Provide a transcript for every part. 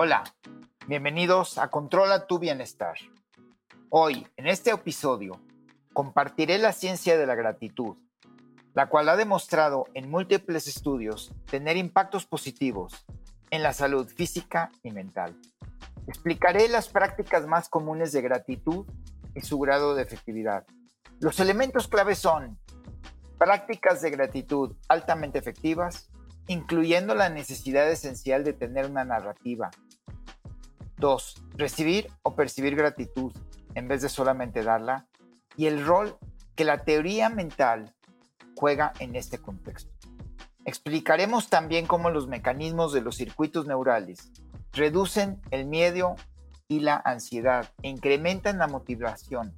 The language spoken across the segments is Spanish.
Hola, bienvenidos a Controla tu Bienestar. Hoy, en este episodio, compartiré la ciencia de la gratitud, la cual ha demostrado en múltiples estudios tener impactos positivos en la salud física y mental. Explicaré las prácticas más comunes de gratitud y su grado de efectividad. Los elementos clave son prácticas de gratitud altamente efectivas, incluyendo la necesidad esencial de tener una narrativa. 2. Recibir o percibir gratitud en vez de solamente darla. Y el rol que la teoría mental juega en este contexto. Explicaremos también cómo los mecanismos de los circuitos neurales reducen el miedo y la ansiedad e incrementan la motivación,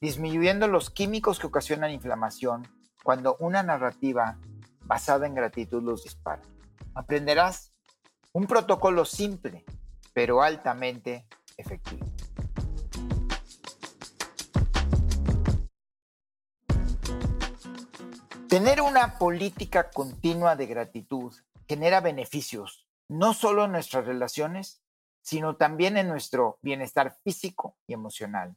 disminuyendo los químicos que ocasionan inflamación cuando una narrativa basada en gratitud los dispara. Aprenderás un protocolo simple, pero altamente efectivo. Tener una política continua de gratitud genera beneficios, no solo en nuestras relaciones, sino también en nuestro bienestar físico y emocional,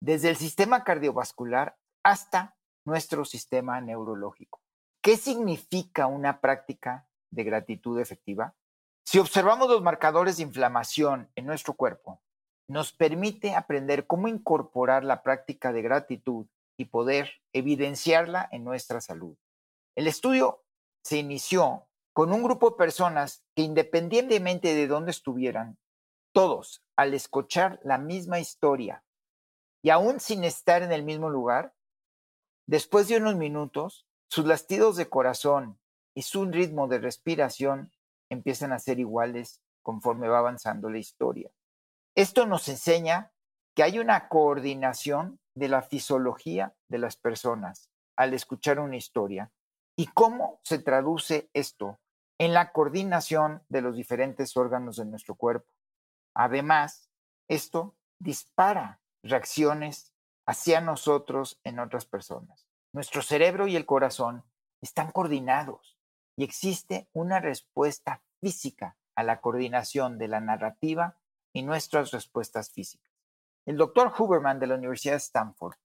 desde el sistema cardiovascular hasta nuestro sistema neurológico. ¿Qué significa una práctica de gratitud efectiva? Si observamos los marcadores de inflamación en nuestro cuerpo, nos permite aprender cómo incorporar la práctica de gratitud y poder evidenciarla en nuestra salud. El estudio se inició con un grupo de personas que independientemente de dónde estuvieran, todos, al escuchar la misma historia y aún sin estar en el mismo lugar, después de unos minutos, sus latidos de corazón y su ritmo de respiración empiezan a ser iguales conforme va avanzando la historia. Esto nos enseña que hay una coordinación de la fisiología de las personas al escuchar una historia y cómo se traduce esto en la coordinación de los diferentes órganos de nuestro cuerpo. Además, esto dispara reacciones hacia nosotros en otras personas. Nuestro cerebro y el corazón están coordinados y existe una respuesta física a la coordinación de la narrativa y nuestras respuestas físicas. El doctor Huberman de la Universidad de Stanford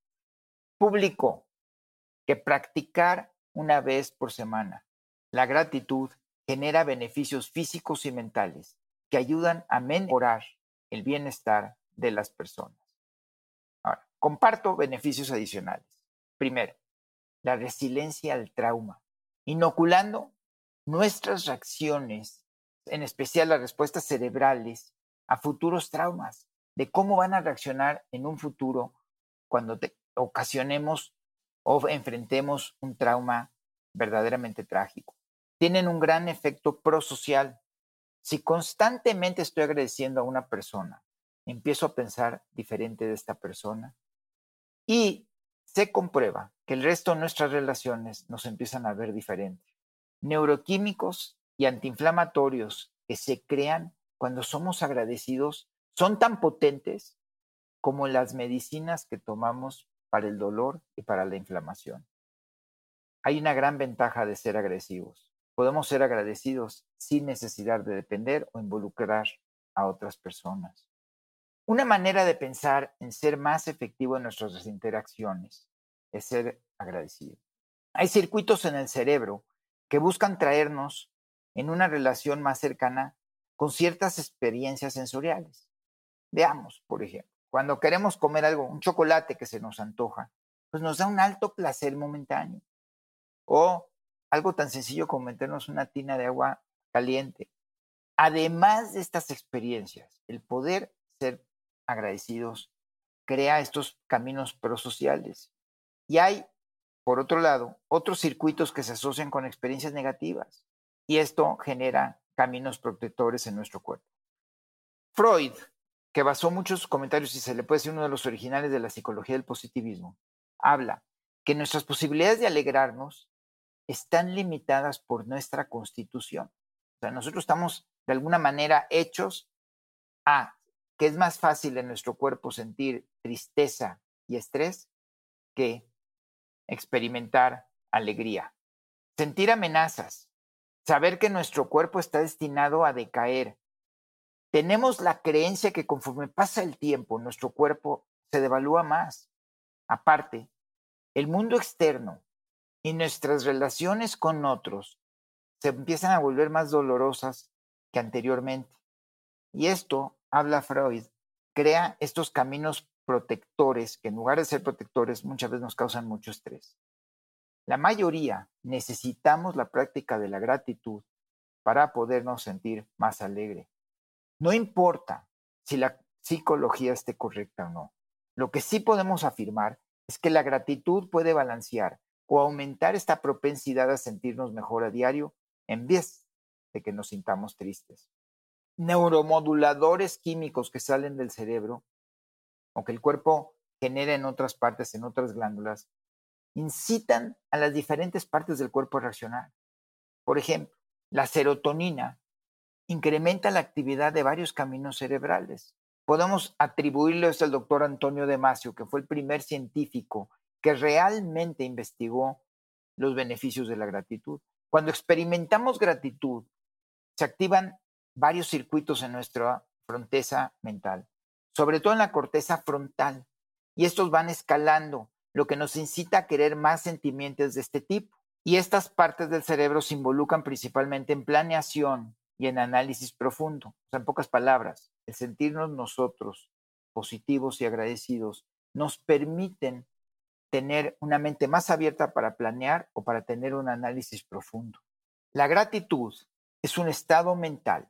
publicó que practicar una vez por semana la gratitud genera beneficios físicos y mentales que ayudan a mejorar el bienestar de las personas. Ahora, comparto beneficios adicionales. Primero, la resiliencia al trauma, inoculando nuestras reacciones, en especial las respuestas cerebrales, a futuros traumas, de cómo van a reaccionar en un futuro cuando ocasionemos o enfrentemos un trauma verdaderamente trágico. Tienen un gran efecto prosocial. Si constantemente estoy agradeciendo a una persona, empiezo a pensar diferente de esta persona y se comprueba que el resto de nuestras relaciones nos empiezan a ver diferente. Neuroquímicos y antiinflamatorios que se crean cuando somos agradecidos son tan potentes como las medicinas que tomamos para el dolor y para la inflamación. Hay una gran ventaja de ser agresivos. Podemos ser agradecidos sin necesidad de depender o involucrar a otras personas. Una manera de pensar en ser más efectivo en nuestras interacciones es ser agradecido. Hay circuitos en el cerebro que buscan traernos en una relación más cercana con ciertas experiencias sensoriales. Veamos, por ejemplo, cuando queremos comer algo, un chocolate que se nos antoja, pues nos da un alto placer momentáneo. O algo tan sencillo como meternos una tina de agua caliente. Además de estas experiencias, el poder ser agradecidos, crea estos caminos prosociales. Y hay, por otro lado, otros circuitos que se asocian con experiencias negativas. Y esto genera caminos protectores en nuestro cuerpo. Freud, que basó muchos comentarios y se le puede decir uno de los originales de la psicología del positivismo, habla que nuestras posibilidades de alegrarnos están limitadas por nuestra constitución. O sea, nosotros estamos de alguna manera hechos a que es más fácil en nuestro cuerpo sentir tristeza y estrés que experimentar alegría. Sentir amenazas, saber que nuestro cuerpo está destinado a decaer tenemos la creencia que conforme pasa el tiempo, nuestro cuerpo se devalúa más. Aparte, el mundo externo y nuestras relaciones con otros se empiezan a volver más dolorosas que anteriormente. Y esto, habla Freud, crea estos caminos protectores que en lugar de ser protectores muchas veces nos causan mucho estrés. La mayoría necesitamos la práctica de la gratitud para podernos sentir más alegre. No importa si la psicología esté correcta o no. Lo que sí podemos afirmar es que la gratitud puede balancear o aumentar esta propensidad a sentirnos mejor a diario en vez de que nos sintamos tristes. Neuromoduladores químicos que salen del cerebro o que el cuerpo genera en otras partes, en otras glándulas, incitan a las diferentes partes del cuerpo a reaccionar. Por ejemplo, la serotonina incrementa la actividad de varios caminos cerebrales. Podemos atribuirlo al doctor Antonio Demasio, que fue el primer científico que realmente investigó los beneficios de la gratitud. Cuando experimentamos gratitud, se activan varios circuitos en nuestra fronteza mental, sobre todo en la corteza frontal, y estos van escalando, lo que nos incita a querer más sentimientos de este tipo. Y estas partes del cerebro se involucran principalmente en planeación y en análisis profundo. O sea, en pocas palabras, el sentirnos nosotros positivos y agradecidos nos permiten tener una mente más abierta para planear o para tener un análisis profundo. La gratitud es un estado mental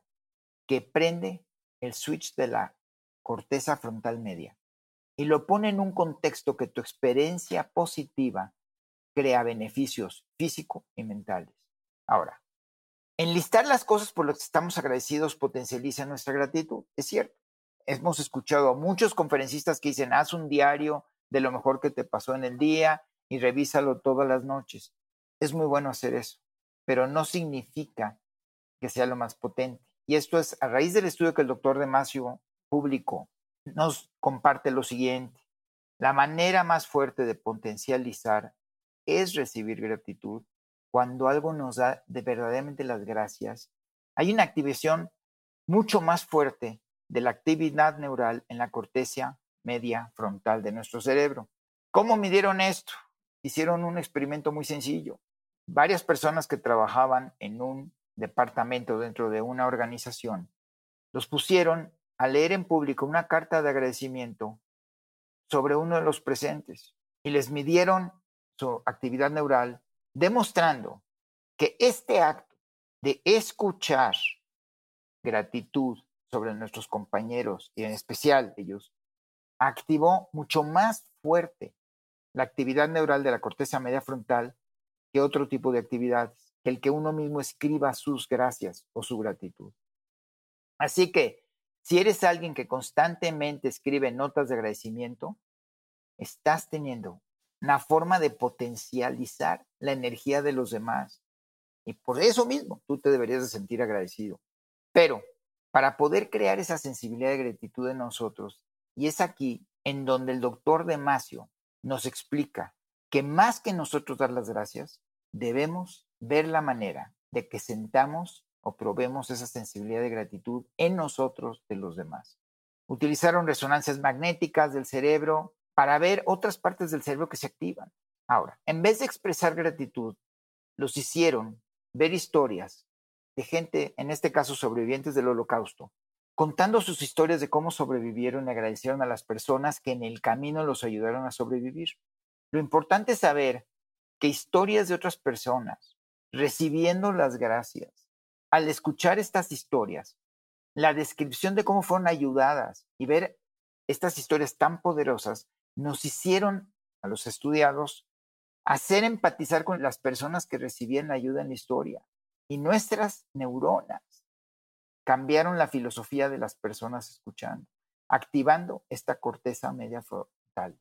que prende el switch de la corteza frontal media y lo pone en un contexto que tu experiencia positiva crea beneficios físicos y mentales. Ahora, enlistar las cosas por las que estamos agradecidos potencializa nuestra gratitud, es cierto. Hemos escuchado a muchos conferencistas que dicen, haz un diario de lo mejor que te pasó en el día y revísalo todas las noches. Es muy bueno hacer eso, pero no significa que sea lo más potente. Y esto es a raíz del estudio que el doctor Demasio publicó, nos comparte lo siguiente. La manera más fuerte de potencializar es recibir gratitud. Cuando algo nos da de verdaderamente las gracias, hay una activación mucho más fuerte de la actividad neural en la corteza media frontal de nuestro cerebro. ¿Cómo midieron esto? Hicieron un experimento muy sencillo. Varias personas que trabajaban en un departamento dentro de una organización los pusieron a leer en público una carta de agradecimiento sobre uno de los presentes y les midieron su actividad neural, demostrando que este acto de escuchar gratitud sobre nuestros compañeros y en especial ellos activó mucho más fuerte la actividad neural de la corteza media frontal que otro tipo de actividades, el que uno mismo escriba sus gracias o su gratitud. Así que si eres alguien que constantemente escribe notas de agradecimiento, estás teniendo una forma de potencializar la energía de los demás. Y por eso mismo tú te deberías de sentir agradecido. Pero para poder crear esa sensibilidad de gratitud en nosotros, y es aquí en donde el doctor Demasio nos explica que más que nosotros dar las gracias, debemos ver la manera de que sentamos o probemos esa sensibilidad de gratitud en nosotros de los demás. Utilizaron resonancias magnéticas del cerebro para ver otras partes del cerebro que se activan. Ahora, en vez de expresar gratitud, los hicieron ver historias de gente, en este caso sobrevivientes del holocausto, contando sus historias de cómo sobrevivieron y agradecieron a las personas que en el camino los ayudaron a sobrevivir. Lo importante es saber que historias de otras personas, recibiendo las gracias, al escuchar estas historias, la descripción de cómo fueron ayudadas y ver estas historias tan poderosas, nos hicieron a los estudiados hacer empatizar con las personas que recibían ayuda en la historia y nuestras neuronas cambiaron la filosofía de las personas escuchando, activando esta corteza media frontal.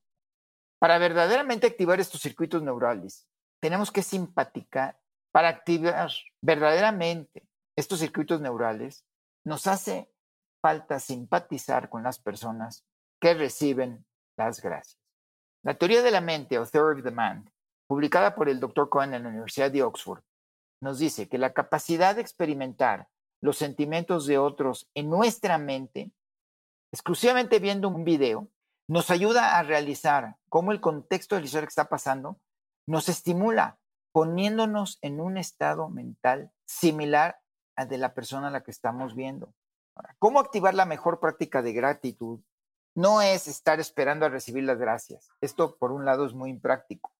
Para verdaderamente activar estos circuitos neurales, tenemos que simpaticar. Para activar verdaderamente estos circuitos neurales, nos hace falta simpatizar con las personas que reciben las gracias. La teoría de la mente o Theory of the Mind, publicada por el Dr. Cohen en la Universidad de Oxford, nos dice que la capacidad de experimentar los sentimientos de otros en nuestra mente, exclusivamente viendo un video, nos ayuda a realizar cómo el contexto de la historia que está pasando nos estimula, poniéndonos en un estado mental similar al de la persona a la que estamos viendo. ¿Cómo activar la mejor práctica de gratitud? No es estar esperando a recibir las gracias. Esto, por un lado, es muy impráctico.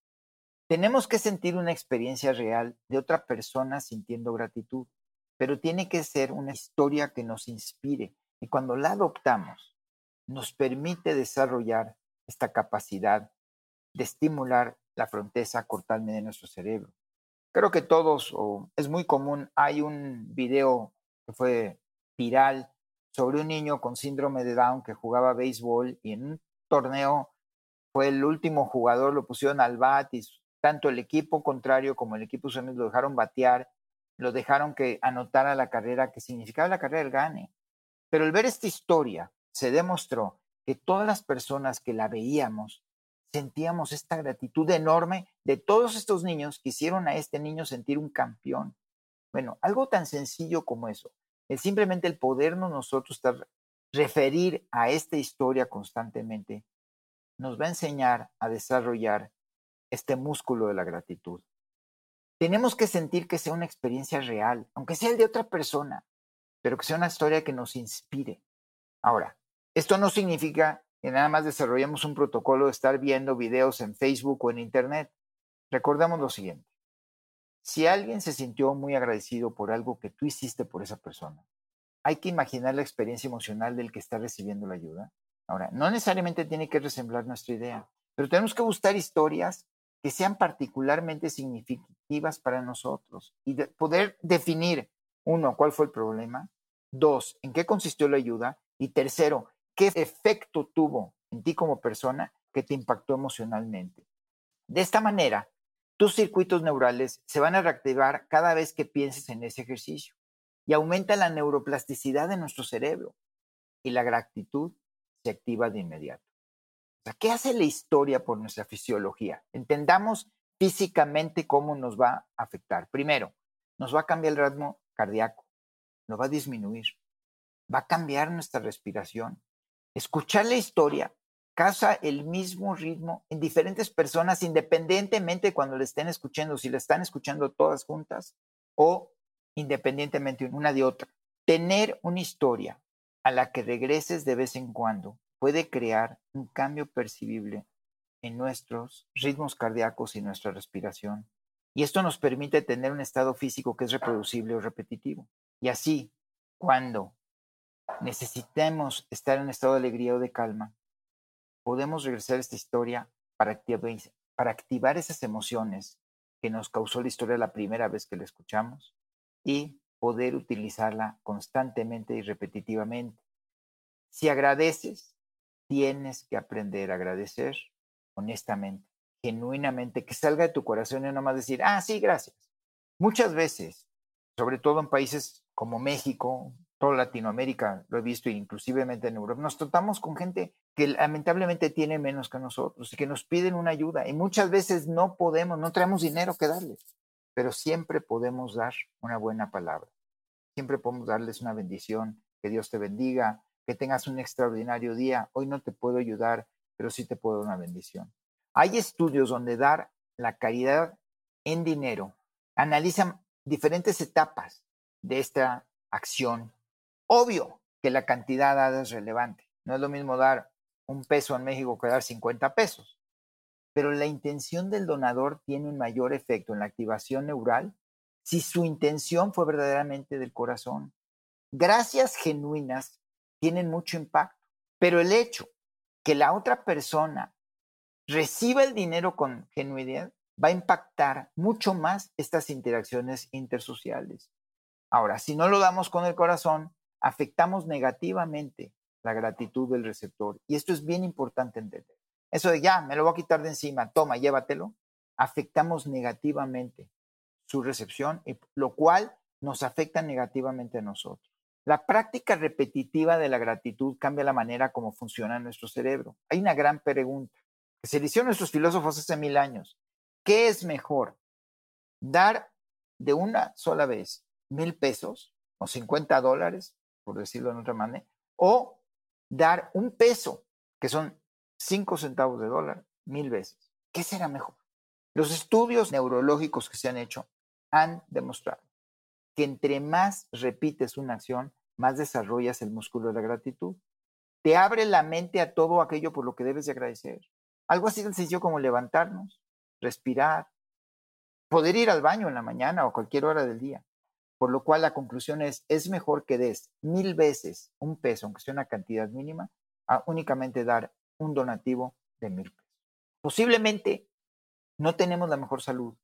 Tenemos que sentir una experiencia real de otra persona sintiendo gratitud, pero tiene que ser una historia que nos inspire y cuando la adoptamos, nos permite desarrollar esta capacidad de estimular la fronteza cortal de nuestro cerebro. Creo que todos, o es muy común, hay un video que fue viral sobre un niño con síndrome de Down que jugaba béisbol y en un torneo fue el último jugador, lo pusieron al bat y tanto el equipo contrario como el equipo sueño lo dejaron batear, lo dejaron que anotara la carrera que significaba la carrera del gane. Pero al ver esta historia, se demostró que todas las personas que la veíamos sentíamos esta gratitud enorme de todos estos niños que hicieron a este niño sentir un campeón. Bueno, algo tan sencillo como eso, es simplemente el podernos nosotros referir a esta historia constantemente, nos va a enseñar a desarrollar este músculo de la gratitud. Tenemos que sentir que sea una experiencia real, aunque sea el de otra persona, pero que sea una historia que nos inspire. Ahora, esto no significa que nada más desarrollamos un protocolo de estar viendo videos en Facebook o en Internet. Recordemos lo siguiente. Si alguien se sintió muy agradecido por algo que tú hiciste por esa persona, hay que imaginar la experiencia emocional del que está recibiendo la ayuda. Ahora, no necesariamente tiene que resemblar nuestra idea, pero tenemos que buscar historias que sean particularmente significativas para nosotros y poder definir, uno, cuál fue el problema, dos, en qué consistió la ayuda y tercero, qué efecto tuvo en ti como persona que te impactó emocionalmente. De esta manera, tus circuitos neurales se van a reactivar cada vez que pienses en ese ejercicio y aumenta la neuroplasticidad de nuestro cerebro y la gratitud se activa de inmediato. ¿qué hace la historia por nuestra fisiología? Entendamos físicamente cómo nos va a afectar. Primero, nos va a cambiar el ritmo cardíaco, lo va a disminuir, va a cambiar nuestra respiración, Escuchar la historia causa el mismo ritmo en diferentes personas, independientemente cuando le estén escuchando, si le están escuchando todas juntas o independientemente una de otra. Tener una historia a la que regreses de vez en cuando puede crear un cambio percibible en nuestros ritmos cardíacos y nuestra respiración. Y esto nos permite tener un estado físico que es reproducible o repetitivo. Y así, cuando necesitemos estar en estado de alegría o de calma, podemos regresar a esta historia para activar, para activar esas emociones que nos causó la historia la primera vez que la escuchamos y poder utilizarla constantemente y repetitivamente. Si agradeces, tienes que aprender a agradecer honestamente, genuinamente, que salga de tu corazón y no más decir, ah, sí, gracias. Muchas veces, sobre todo en países como México, toda Latinoamérica, lo he visto, inclusivemente en Europa, nos tratamos con gente que lamentablemente tiene menos que nosotros y que nos piden una ayuda. Y muchas veces no podemos, no traemos dinero que darles, pero siempre podemos dar una buena palabra. Siempre podemos darles una bendición, que Dios te bendiga, que tengas un extraordinario día. Hoy no te puedo ayudar, pero sí te puedo dar una bendición. Hay estudios donde dar la caridad en dinero analizan diferentes etapas de esta acción Obvio que la cantidad dada es relevante. No es lo mismo dar un peso en México que dar 50 pesos. Pero la intención del donador tiene un mayor efecto en la activación neural si su intención fue verdaderamente del corazón. Gracias genuinas tienen mucho impacto, pero el hecho que la otra persona reciba el dinero con genuidad va a impactar mucho más estas interacciones intersociales. Ahora, si no lo damos con el corazón, afectamos negativamente la gratitud del receptor. Y esto es bien importante entender. Eso de ya, me lo voy a quitar de encima, toma, llévatelo, afectamos negativamente su recepción, lo cual nos afecta negativamente a nosotros. La práctica repetitiva de la gratitud cambia la manera como funciona nuestro cerebro. Hay una gran pregunta que se le hicieron nuestros filósofos hace mil años. ¿Qué es mejor? ¿Dar de una sola vez mil pesos o 50 dólares, por decirlo de otra manera, o dar un peso, que son 5 centavos de dólar, mil veces. ¿Qué será mejor? Los estudios neurológicos que se han hecho han demostrado que entre más repites una acción, más desarrollas el músculo de la gratitud. Te abre la mente a todo aquello por lo que debes de agradecer. Algo así tan sencillo como levantarnos, respirar, poder ir al baño en la mañana o cualquier hora del día. Por lo cual la conclusión es, es mejor que des mil veces un peso, aunque sea una cantidad mínima, a únicamente dar un donativo de mil pesos. Posiblemente no tenemos la mejor salud,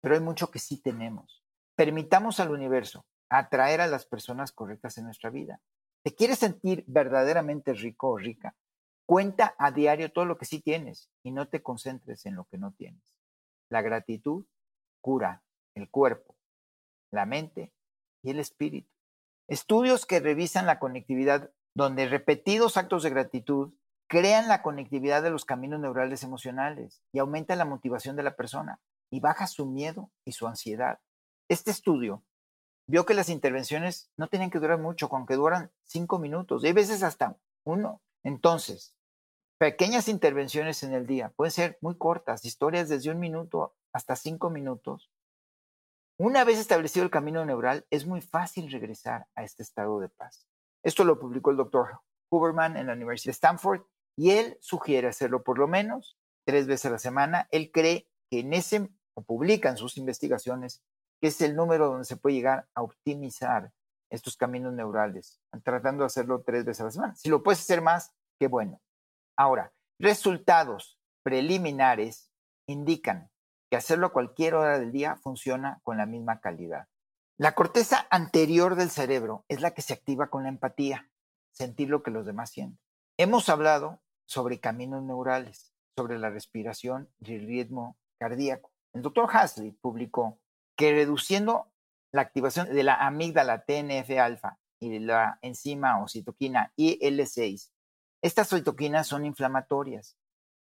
pero hay mucho que sí tenemos. Permitamos al universo atraer a las personas correctas en nuestra vida. ¿Te quieres sentir verdaderamente rico o rica? Cuenta a diario todo lo que sí tienes y no te concentres en lo que no tienes. La gratitud cura el cuerpo, la mente el espíritu. Estudios que revisan la conectividad, donde repetidos actos de gratitud crean la conectividad de los caminos neurales emocionales y aumenta la motivación de la persona y baja su miedo y su ansiedad. Este estudio vio que las intervenciones no tienen que durar mucho, con que duran cinco minutos, y hay veces hasta uno. Entonces, pequeñas intervenciones en el día pueden ser muy cortas, historias desde un minuto hasta cinco minutos. Una vez establecido el camino neural, es muy fácil regresar a este estado de paz. Esto lo publicó el doctor Huberman en la Universidad de Stanford y él sugiere hacerlo por lo menos tres veces a la semana. Él cree que en ese, o publica en sus investigaciones, que es el número donde se puede llegar a optimizar estos caminos neurales, tratando de hacerlo tres veces a la semana. Si lo puedes hacer más, qué bueno. Ahora, resultados preliminares indican hacerlo a cualquier hora del día funciona con la misma calidad. La corteza anterior del cerebro es la que se activa con la empatía, sentir lo que los demás sienten. Hemos hablado sobre caminos neurales, sobre la respiración y el ritmo cardíaco. El doctor Hasley publicó que reduciendo la activación de la amígdala TNF-alfa y de la enzima o citoquina IL6, estas citoquinas son inflamatorias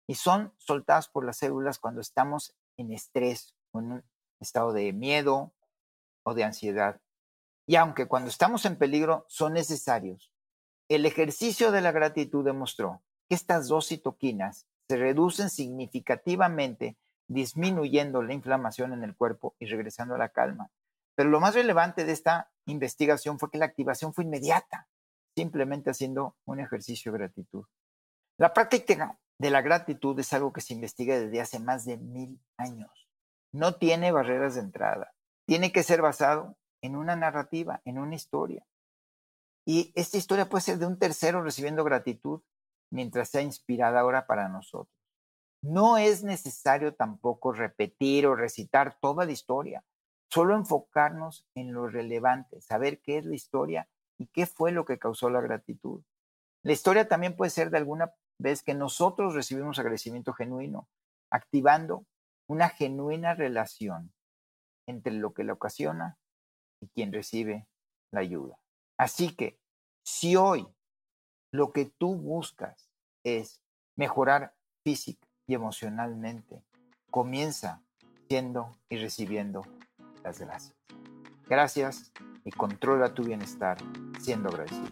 y son soltadas por las células cuando estamos en estrés en un estado de miedo o de ansiedad. Y aunque cuando estamos en peligro son necesarios, el ejercicio de la gratitud demostró que estas dos citoquinas se reducen significativamente, disminuyendo la inflamación en el cuerpo y regresando a la calma. Pero lo más relevante de esta investigación fue que la activación fue inmediata, simplemente haciendo un ejercicio de gratitud. La práctica de la gratitud es algo que se investiga desde hace más de mil años. No tiene barreras de entrada. Tiene que ser basado en una narrativa, en una historia. Y esta historia puede ser de un tercero recibiendo gratitud mientras sea inspirada ahora para nosotros. No es necesario tampoco repetir o recitar toda la historia, solo enfocarnos en lo relevante, saber qué es la historia y qué fue lo que causó la gratitud. La historia también puede ser de alguna vez que nosotros recibimos agradecimiento genuino, activando una genuina relación entre lo que la ocasiona y quien recibe la ayuda. Así que si hoy lo que tú buscas es mejorar física y emocionalmente, comienza siendo y recibiendo las gracias. Gracias y controla tu bienestar siendo agradecido.